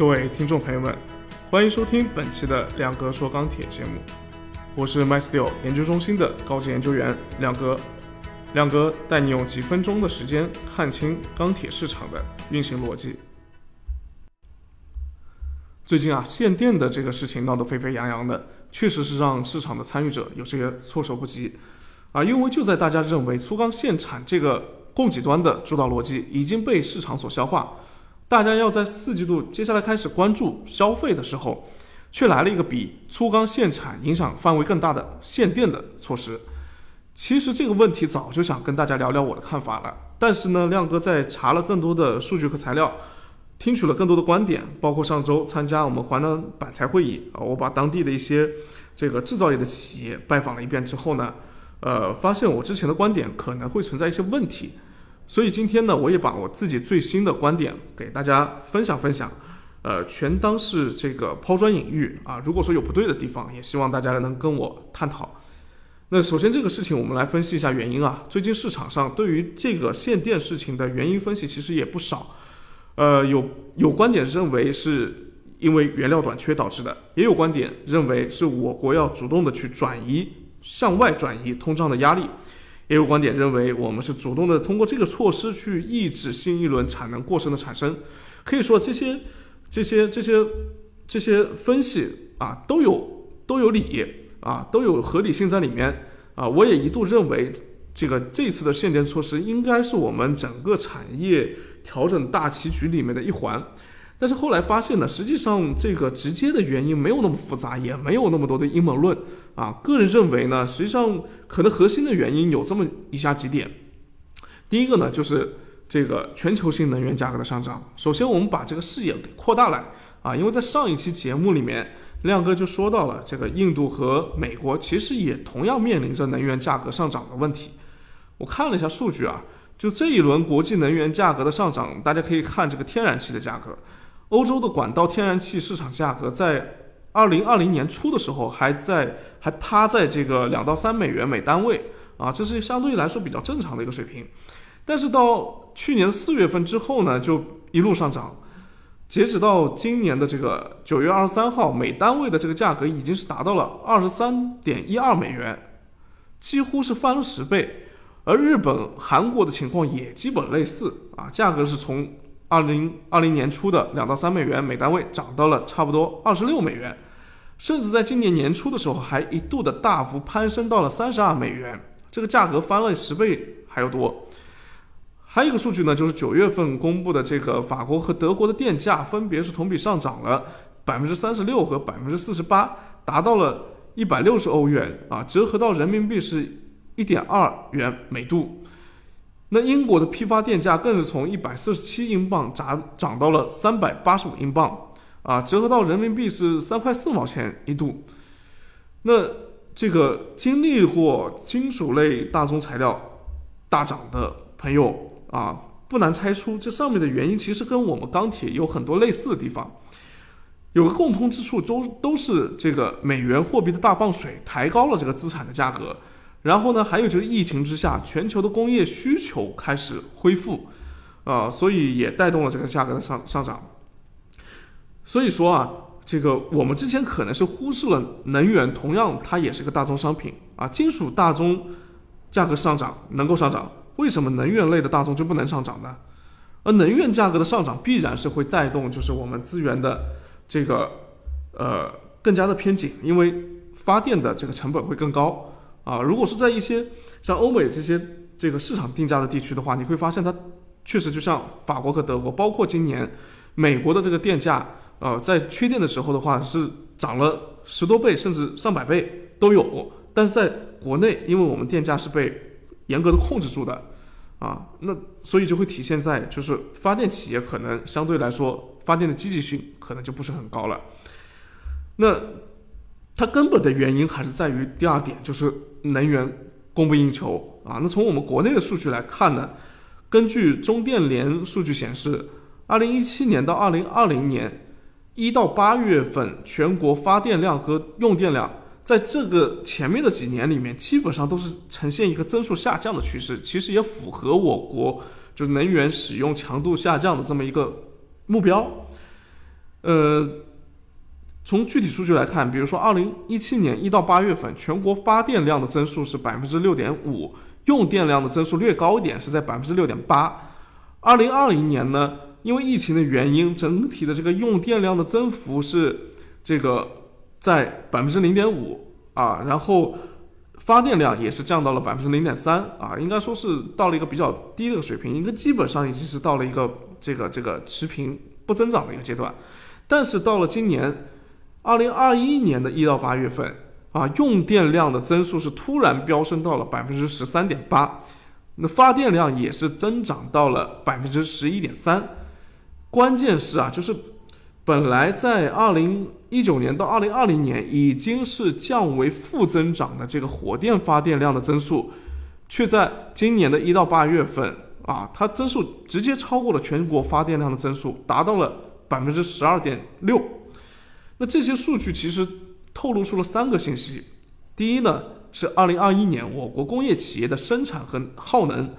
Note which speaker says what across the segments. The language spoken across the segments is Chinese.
Speaker 1: 各位听众朋友们，欢迎收听本期的亮哥说钢铁节目，我是 MySteel 研究中心的高级研究员亮哥。亮哥带你用几分钟的时间看清钢铁市场的运行逻辑。最近啊，限电的这个事情闹得沸沸扬扬的，确实是让市场的参与者有些措手不及啊。因为就在大家认为粗钢限产这个供给端的主导逻辑已经被市场所消化，大家要在四季度接下来开始关注消费的时候，却来了一个比粗钢限产影响范围更大的限电的措施。其实这个问题早就想跟大家聊聊我的看法了，但是呢，亮哥在查了更多的数据和材料，听取了更多的观点，包括上周参加我们华南板材会议啊，我把当地的一些这个制造业的企业拜访了一遍之后呢，呃，发现我之前的观点可能会存在一些问题，所以今天呢，我也把我自己最新的观点给大家分享分享，呃，全当是这个抛砖引玉啊，如果说有不对的地方，也希望大家能跟我探讨。那首先这个事情我们来分析一下原因啊。最近市场上对于这个限电事情的原因分析其实也不少，呃，有有观点认为是因为原料短缺导致的，也有观点认为是我国要主动的去转移向外转移通胀的压力，也有观点认为我们是主动的通过这个措施去抑制新一轮产能过剩的产生。可以说这些这些这些这些分析啊都有都有理。啊，都有合理性在里面啊！我也一度认为，这个这次的限电措施应该是我们整个产业调整大棋局里面的一环。但是后来发现呢，实际上这个直接的原因没有那么复杂，也没有那么多的阴谋论啊。个人认为呢，实际上可能核心的原因有这么以下几点。第一个呢，就是这个全球性能源价格的上涨。首先，我们把这个视野给扩大来啊，因为在上一期节目里面。亮哥就说到了，这个印度和美国其实也同样面临着能源价格上涨的问题。我看了一下数据啊，就这一轮国际能源价格的上涨，大家可以看这个天然气的价格。欧洲的管道天然气市场价格在二零二零年初的时候还在还趴在这个两到三美元每单位啊，这是相对来说比较正常的一个水平。但是到去年四月份之后呢，就一路上涨。截止到今年的这个九月二十三号，每单位的这个价格已经是达到了二十三点一二美元，几乎是翻了十倍。而日本、韩国的情况也基本类似啊，价格是从二零二零年初的两到三美元每单位涨到了差不多二十六美元，甚至在今年年初的时候还一度的大幅攀升到了三十二美元，这个价格翻了十倍还要多。还有一个数据呢，就是九月份公布的这个法国和德国的电价分别是同比上涨了百分之三十六和百分之四十八，达到了一百六十欧元啊，折合到人民币是一点二元每度。那英国的批发电价更是从一百四十七英镑涨涨到了三百八十五英镑啊，折合到人民币是三块四毛钱一度。那这个经历过金属类大宗材料大涨的朋友。啊，不难猜出这上面的原因其实跟我们钢铁有很多类似的地方，有个共通之处，都都是这个美元货币的大放水抬高了这个资产的价格，然后呢，还有就是疫情之下全球的工业需求开始恢复，啊，所以也带动了这个价格的上上涨。所以说啊，这个我们之前可能是忽视了能源，同样它也是个大宗商品啊，金属大宗价格上涨能够上涨。为什么能源类的大宗就不能上涨呢？而能源价格的上涨必然是会带动，就是我们资源的这个呃更加的偏紧，因为发电的这个成本会更高啊。如果是在一些像欧美这些这个市场定价的地区的话，你会发现它确实就像法国和德国，包括今年美国的这个电价，呃，在缺电的时候的话是涨了十多倍甚至上百倍都有。但是在国内，因为我们电价是被严格的控制住的。啊，那所以就会体现在就是发电企业可能相对来说发电的积极性可能就不是很高了。那它根本的原因还是在于第二点，就是能源供不应求啊。那从我们国内的数据来看呢，根据中电联数据显示，二零一七年到二零二零年一到八月份全国发电量和用电量。在这个前面的几年里面，基本上都是呈现一个增速下降的趋势，其实也符合我国就是能源使用强度下降的这么一个目标。呃，从具体数据来看，比如说二零一七年一到八月份，全国发电量的增速是百分之六点五，用电量的增速略高一点，是在百分之六点八。二零二零年呢，因为疫情的原因，整体的这个用电量的增幅是这个在百分之零点五啊，然后发电量也是降到了百分之零点三啊，应该说是到了一个比较低的水平，应该基本上已经是到了一个这个这个持平不增长的一个阶段。但是到了今年二零二一年的一到八月份啊，用电量的增速是突然飙升到了百分之十三点八。那发电量也是增长到了百分之十一点三，关键是啊，就是本来在二零一九年到二零二零年已经是降为负增长的这个火电发电量的增速，却在今年的一到八月份啊，它增速直接超过了全国发电量的增速，达到了百分之十二点六。那这些数据其实透露出了三个信息，第一呢。是二零二一年，我国工业企业的生产和耗能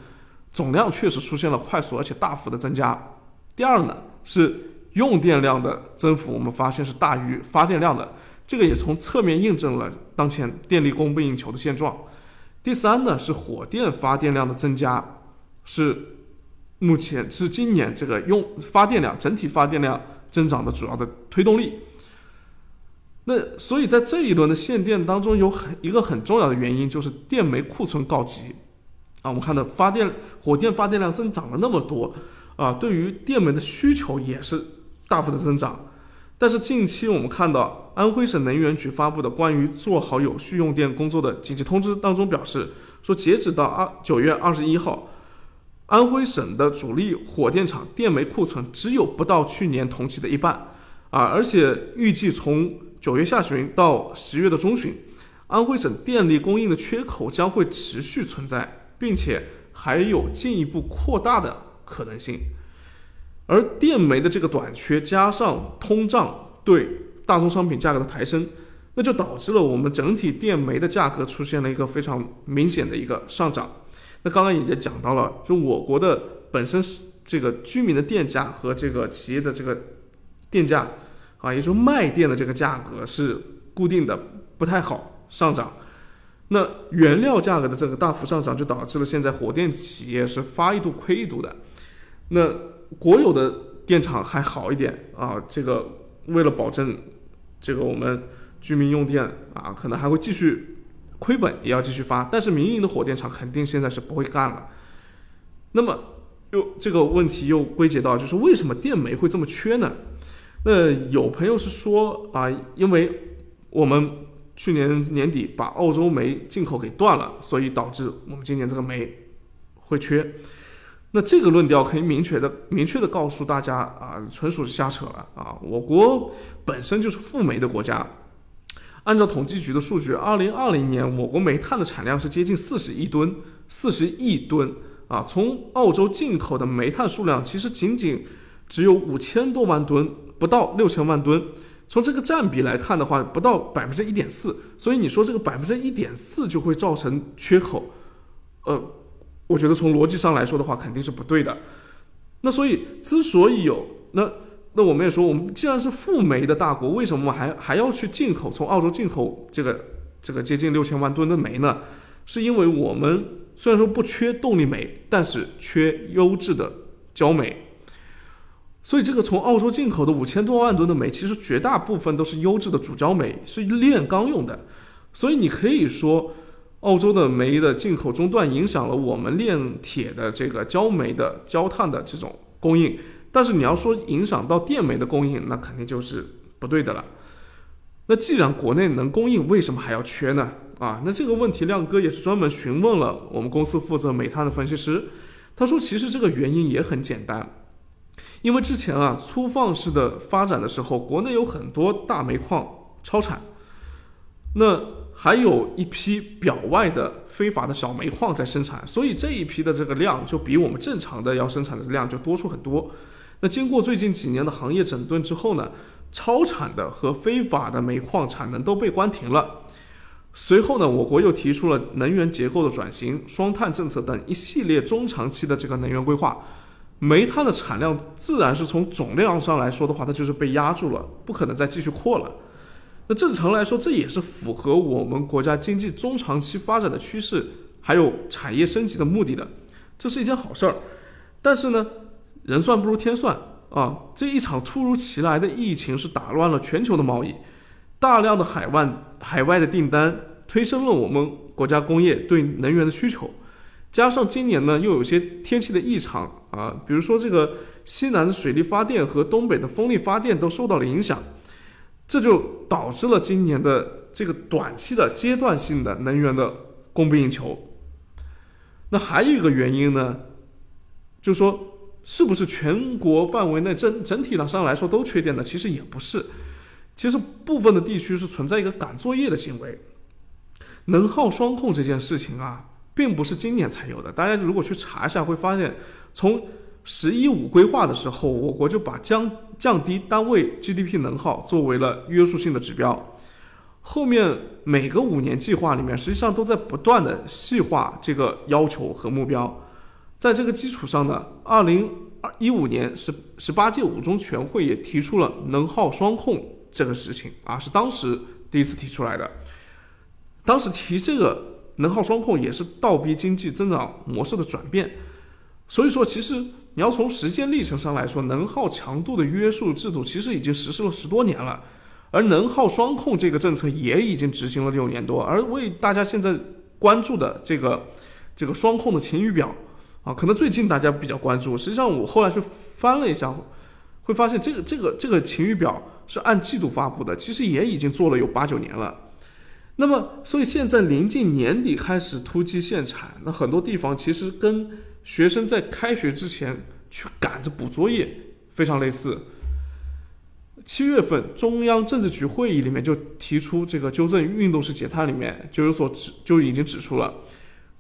Speaker 1: 总量确实出现了快速而且大幅的增加。第二呢，是用电量的增幅，我们发现是大于发电量的，这个也从侧面印证了当前电力供不应求的现状。第三呢，是火电发电量的增加，是目前是今年这个用发电量整体发电量增长的主要的推动力。那所以在这一轮的限电当中，有很一个很重要的原因就是电煤库存告急，啊，我们看到发电火电发电量增长了那么多，啊，对于电煤的需求也是大幅的增长。但是近期我们看到安徽省能源局发布的关于做好有序用电工作的紧急通知当中表示，说截止到二九月二十一号，安徽省的主力火电厂电煤库存只有不到去年同期的一半，啊，而且预计从九月下旬到十月的中旬，安徽省电力供应的缺口将会持续存在，并且还有进一步扩大的可能性。而电煤的这个短缺加上通胀对大宗商品价格的抬升，那就导致了我们整体电煤的价格出现了一个非常明显的一个上涨。那刚刚已经讲到了，就我国的本身是这个居民的电价和这个企业的这个电价。啊，也就卖电的这个价格是固定的，不太好上涨。那原料价格的这个大幅上涨，就导致了现在火电企业是发一度亏一度的。那国有的电厂还好一点啊，这个为了保证这个我们居民用电啊，可能还会继续亏本，也要继续发。但是民营的火电厂肯定现在是不会干了。那么又这个问题又归结到，就是为什么电煤会这么缺呢？那有朋友是说啊，因为我们去年年底把澳洲煤进口给断了，所以导致我们今年这个煤会缺。那这个论调可以明确的、明确的告诉大家啊，纯属是瞎扯了啊！我国本身就是富煤的国家，按照统计局的数据，二零二零年我国煤炭的产量是接近四十亿吨，四十亿吨啊！从澳洲进口的煤炭数量其实仅仅只有五千多万吨。不到六千万吨，从这个占比来看的话，不到百分之一点四，所以你说这个百分之一点四就会造成缺口，呃，我觉得从逻辑上来说的话，肯定是不对的。那所以之所以有那那我们也说，我们既然是富煤的大国，为什么还还要去进口从澳洲进口这个这个接近六千万吨的煤呢？是因为我们虽然说不缺动力煤，但是缺优质的焦煤。所以，这个从澳洲进口的五千多万吨的煤，其实绝大部分都是优质的主焦煤，是炼钢用的。所以，你可以说，澳洲的煤的进口中断，影响了我们炼铁的这个焦煤的焦炭的这种供应。但是，你要说影响到电煤的供应，那肯定就是不对的了。那既然国内能供应，为什么还要缺呢？啊，那这个问题，亮哥也是专门询问了我们公司负责煤炭的分析师，他说，其实这个原因也很简单。因为之前啊，粗放式的发展的时候，国内有很多大煤矿超产，那还有一批表外的非法的小煤矿在生产，所以这一批的这个量就比我们正常的要生产的量就多出很多。那经过最近几年的行业整顿之后呢，超产的和非法的煤矿产能都被关停了。随后呢，我国又提出了能源结构的转型、双碳政策等一系列中长期的这个能源规划。煤炭的产量自然是从总量上来说的话，它就是被压住了，不可能再继续扩了。那正常来说，这也是符合我们国家经济中长期发展的趋势，还有产业升级的目的的，这是一件好事儿。但是呢，人算不如天算啊！这一场突如其来的疫情是打乱了全球的贸易，大量的海外海外的订单推升了我们国家工业对能源的需求。加上今年呢，又有些天气的异常啊，比如说这个西南的水力发电和东北的风力发电都受到了影响，这就导致了今年的这个短期的阶段性的能源的供不应求。那还有一个原因呢，就是说是不是全国范围内整整体上来说都缺电呢？其实也不是，其实部分的地区是存在一个赶作业的行为，能耗双控这件事情啊。并不是今年才有的。大家如果去查一下，会发现，从“十一五”规划的时候，我国就把降降低单位 GDP 能耗作为了约束性的指标。后面每个五年计划里面，实际上都在不断的细化这个要求和目标。在这个基础上呢，二零二一五年十十八届五中全会也提出了能耗双控这个事情啊，是当时第一次提出来的。当时提这个。能耗双控也是倒逼经济增长模式的转变，所以说，其实你要从时间历程上来说，能耗强度的约束制度其实已经实施了十多年了，而能耗双控这个政策也已经执行了六年多，而为大家现在关注的这个这个双控的晴雨表啊，可能最近大家比较关注。实际上，我后来去翻了一下，会发现这个这个这个晴雨表是按季度发布的，其实也已经做了有八九年了。那么，所以现在临近年底开始突击限产，那很多地方其实跟学生在开学之前去赶着补作业非常类似。七月份中央政治局会议里面就提出这个纠正运动式减碳里面就有所指，就已经指出了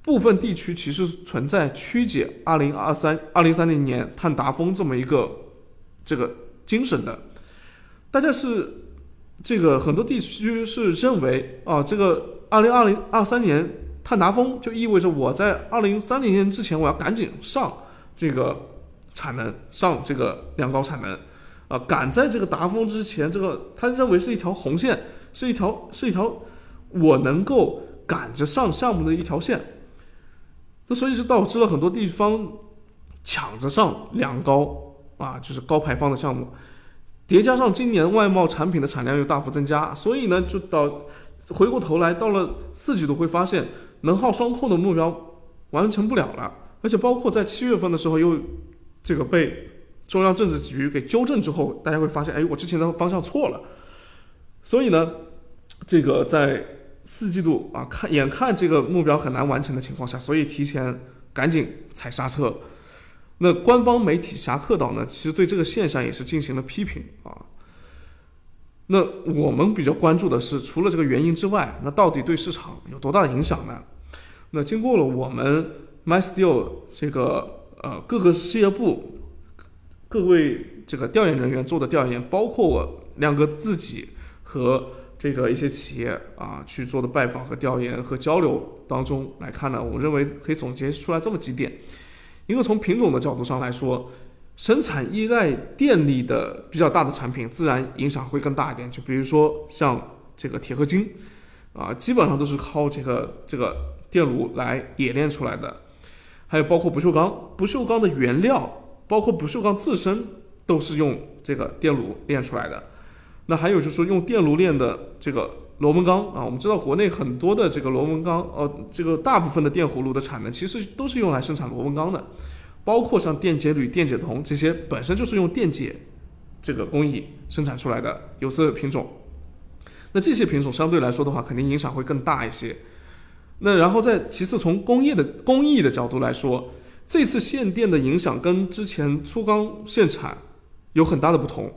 Speaker 1: 部分地区其实存在曲解二零二三、二零三零年碳达峰这么一个这个精神的，大家是。这个很多地区是认为啊，这个二零二零二三年碳达峰就意味着我在二零三零年之前我要赶紧上这个产能，上这个两高产能，啊，赶在这个达峰之前，这个他认为是一条红线，是一条是一条我能够赶着上项目的一条线，那所以就导致了很多地方抢着上两高啊，就是高排放的项目。叠加上今年外贸产品的产量又大幅增加，所以呢，就到回过头来到了四季度会发现能耗双控的目标完成不了了，而且包括在七月份的时候又这个被中央政治局给纠正之后，大家会发现，哎，我之前的方向错了，所以呢，这个在四季度啊，看眼看这个目标很难完成的情况下，所以提前赶紧踩刹车。那官方媒体侠客岛呢，其实对这个现象也是进行了批评啊。那我们比较关注的是，除了这个原因之外，那到底对市场有多大的影响呢？那经过了我们 MySteel 这个呃各个事业部各位这个调研人员做的调研，包括我亮哥自己和这个一些企业啊去做的拜访和调研和交流当中来看呢，我认为可以总结出来这么几点。一个从品种的角度上来说，生产依赖电力的比较大的产品，自然影响会更大一点。就比如说像这个铁合金，啊，基本上都是靠这个这个电炉来冶炼出来的。还有包括不锈钢，不锈钢的原料，包括不锈钢自身，都是用这个电炉炼出来的。那还有就是说用电炉炼的这个。螺纹钢啊，我们知道国内很多的这个螺纹钢，呃，这个大部分的电葫芦的产能其实都是用来生产螺纹钢的，包括像电解铝、电解铜这些本身就是用电解这个工艺生产出来的有色品种。那这些品种相对来说的话，肯定影响会更大一些。那然后再其次从工业的工艺的角度来说，这次限电的影响跟之前粗钢限产有很大的不同。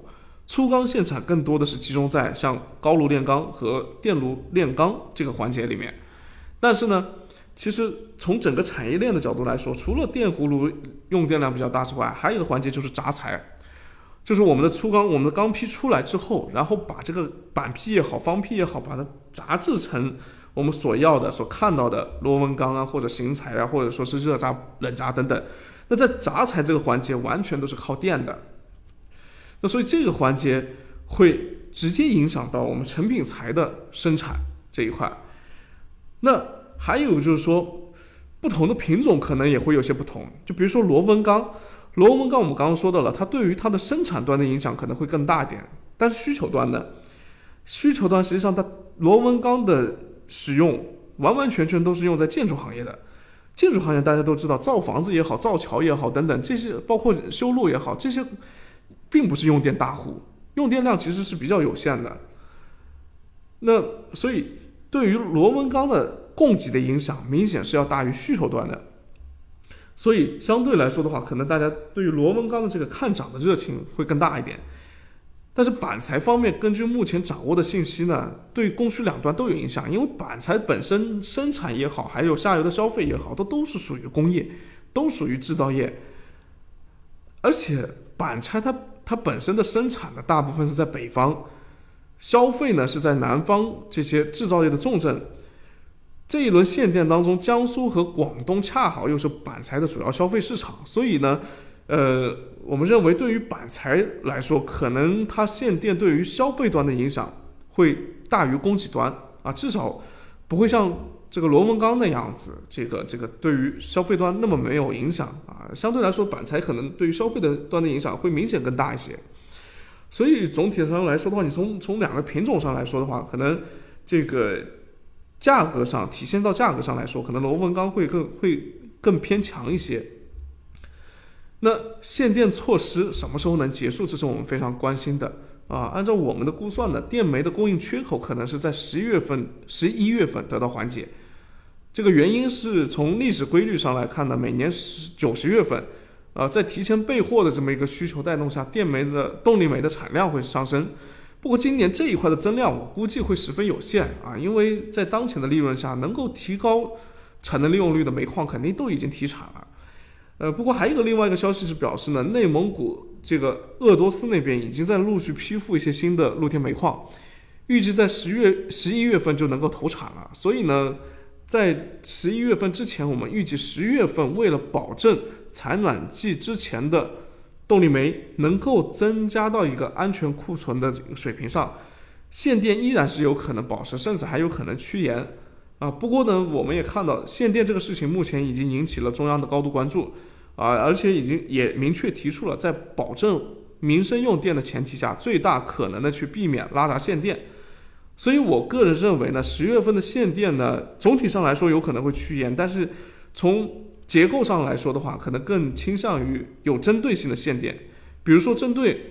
Speaker 1: 粗钢限产更多的是集中在像高炉炼钢和电炉炼钢这个环节里面，但是呢，其实从整个产业链的角度来说，除了电葫芦用电量比较大之外，还有一个环节就是轧材，就是我们的粗钢，我们的钢坯出来之后，然后把这个板坯也好，方坯也好，把它轧制成我们所要的、所看到的螺纹钢啊，或者型材啊，或者说是热轧、冷轧等等，那在轧材这个环节完全都是靠电的，那所以这个环节会直接影响到我们成品材的生产这一块。那还有就是说，不同的品种可能也会有些不同，就比如说螺纹钢，螺纹钢我们刚刚说到了，它对于它的生产端的影响可能会更大一点，但是需求端呢需求端实际上它螺纹钢的使用完完全全都是用在建筑行业的。建筑行业大家都知道，造房子也好，造桥也好，等等这些，包括修路也好，这些并不是用电大户，用电量其实是比较有限的。那所以对于螺纹钢的供给的影响，明显是要大于需求端的。所以相对来说的话，可能大家对于螺纹钢的这个看涨的热情会更大一点。但是板材方面，根据目前掌握的信息呢，对供需两端都有影响。因为板材本身生产也好，还有下游的消费也好，它都是属于工业，都属于制造业。而且板材它它本身的生产的大部分是在北方，消费呢是在南方这些制造业的重镇。这一轮限电当中，江苏和广东恰好又是板材的主要消费市场，所以呢。呃，我们认为对于板材来说，可能它限电对于消费端的影响会大于供给端啊，至少不会像这个螺纹钢的样子，这个这个对于消费端那么没有影响啊。相对来说，板材可能对于消费的端的影响会明显更大一些。所以总体上来说的话，你从从两个品种上来说的话，可能这个价格上体现到价格上来说，可能螺纹钢会更会更偏强一些。那限电措施什么时候能结束？这是我们非常关心的啊！按照我们的估算呢，电煤的供应缺口可能是在十一月份、十一月份得到缓解。这个原因是从历史规律上来看呢，每年十九十月份，啊，在提前备货的这么一个需求带动下，电煤的动力煤的产量会上升。不过今年这一块的增量，我估计会十分有限啊，因为在当前的利润下，能够提高产能利用率的煤矿肯定都已经提产了。呃，不过还有一个另外一个消息是表示呢，内蒙古这个鄂多斯那边已经在陆续批复一些新的露天煤矿，预计在十月、十一月份就能够投产了。所以呢，在十一月份之前，我们预计十月份为了保证采暖季之前的动力煤能够增加到一个安全库存的水平上，限电依然是有可能保持，甚至还有可能趋严。啊，不过呢，我们也看到限电这个事情目前已经引起了中央的高度关注，啊，而且已经也明确提出了在保证民生用电的前提下，最大可能的去避免拉闸限电。所以我个人认为呢，十月份的限电呢，总体上来说有可能会趋严，但是从结构上来说的话，可能更倾向于有针对性的限电，比如说针对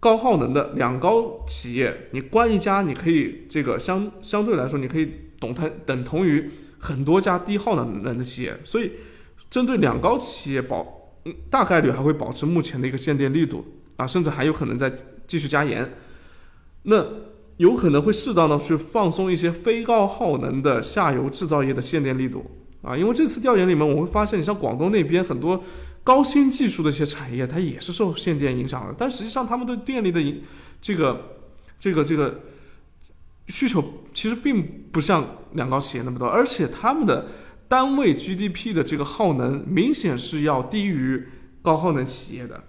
Speaker 1: 高耗能的两高企业，你关一家，你可以这个相相对来说你可以。等同等同于很多家低耗能的企业，所以针对两高企业保，大概率还会保持目前的一个限电力度啊，甚至还有可能再继续加严。那有可能会适当的去放松一些非高耗能的下游制造业的限电力度啊，因为这次调研里面我会发现，你像广东那边很多高新技术的一些产业，它也是受限电影响的，但实际上他们对电力的影这个这个这个。需求其实并不像两高企业那么多，而且他们的单位 GDP 的这个耗能明显是要低于高耗能企业的，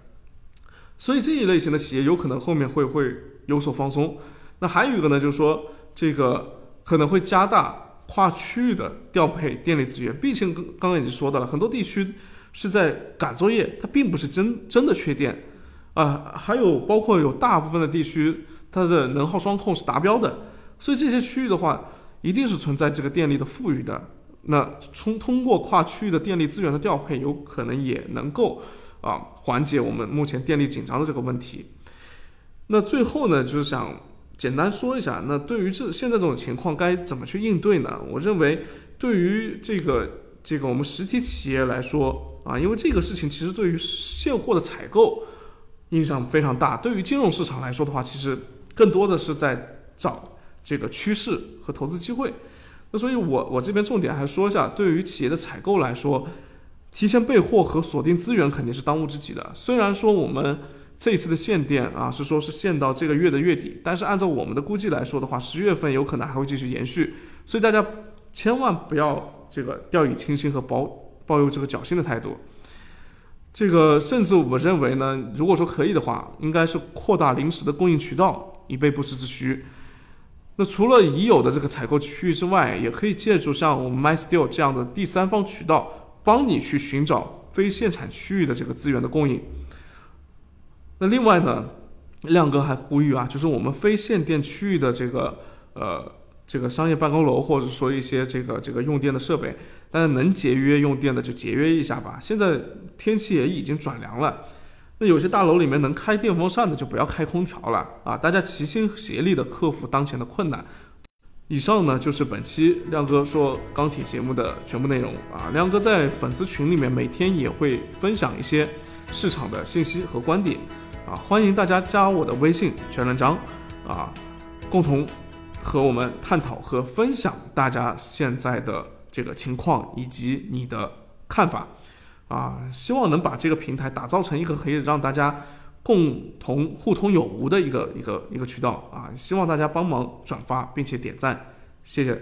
Speaker 1: 所以这一类型的企业有可能后面会会有所放松。那还有一个呢，就是说这个可能会加大跨区域的调配电力资源。毕竟刚刚已经说到了，很多地区是在赶作业，它并不是真真的缺电啊。还有包括有大部分的地区，它的能耗双控是达标的。所以这些区域的话，一定是存在这个电力的富裕的。那从通过跨区域的电力资源的调配，有可能也能够啊缓解我们目前电力紧张的这个问题。那最后呢，就是想简单说一下，那对于这现在这种情况该怎么去应对呢？我认为，对于这个这个我们实体企业来说啊，因为这个事情其实对于现货的采购影响非常大。对于金融市场来说的话，其实更多的是在找。这个趋势和投资机会，那所以我我这边重点还说一下，对于企业的采购来说，提前备货和锁定资源肯定是当务之急的。虽然说我们这一次的限电啊是说是限到这个月的月底，但是按照我们的估计来说的话，十月份有可能还会继续延续，所以大家千万不要这个掉以轻心和抱抱有这个侥幸的态度。这个甚至我认为呢，如果说可以的话，应该是扩大临时的供应渠道，以备不时之需。那除了已有的这个采购区域之外，也可以借助像我们 MySteel 这样的第三方渠道，帮你去寻找非限产区域的这个资源的供应。那另外呢，亮哥还呼吁啊，就是我们非限电区域的这个呃这个商业办公楼，或者说一些这个这个用电的设备。但是能节约用电的就节约一下吧。现在天气也已经转凉了，那有些大楼里面能开电风扇的就不要开空调了啊！大家齐心协力的克服当前的困难。以上呢就是本期亮哥说钢铁节目的全部内容啊。亮哥在粉丝群里面每天也会分享一些市场的信息和观点啊，欢迎大家加我的微信全文章啊，共同和我们探讨和分享大家现在的。这个情况以及你的看法，啊，希望能把这个平台打造成一个可以让大家共同互通有无的一个一个一个渠道啊，希望大家帮忙转发并且点赞，谢谢。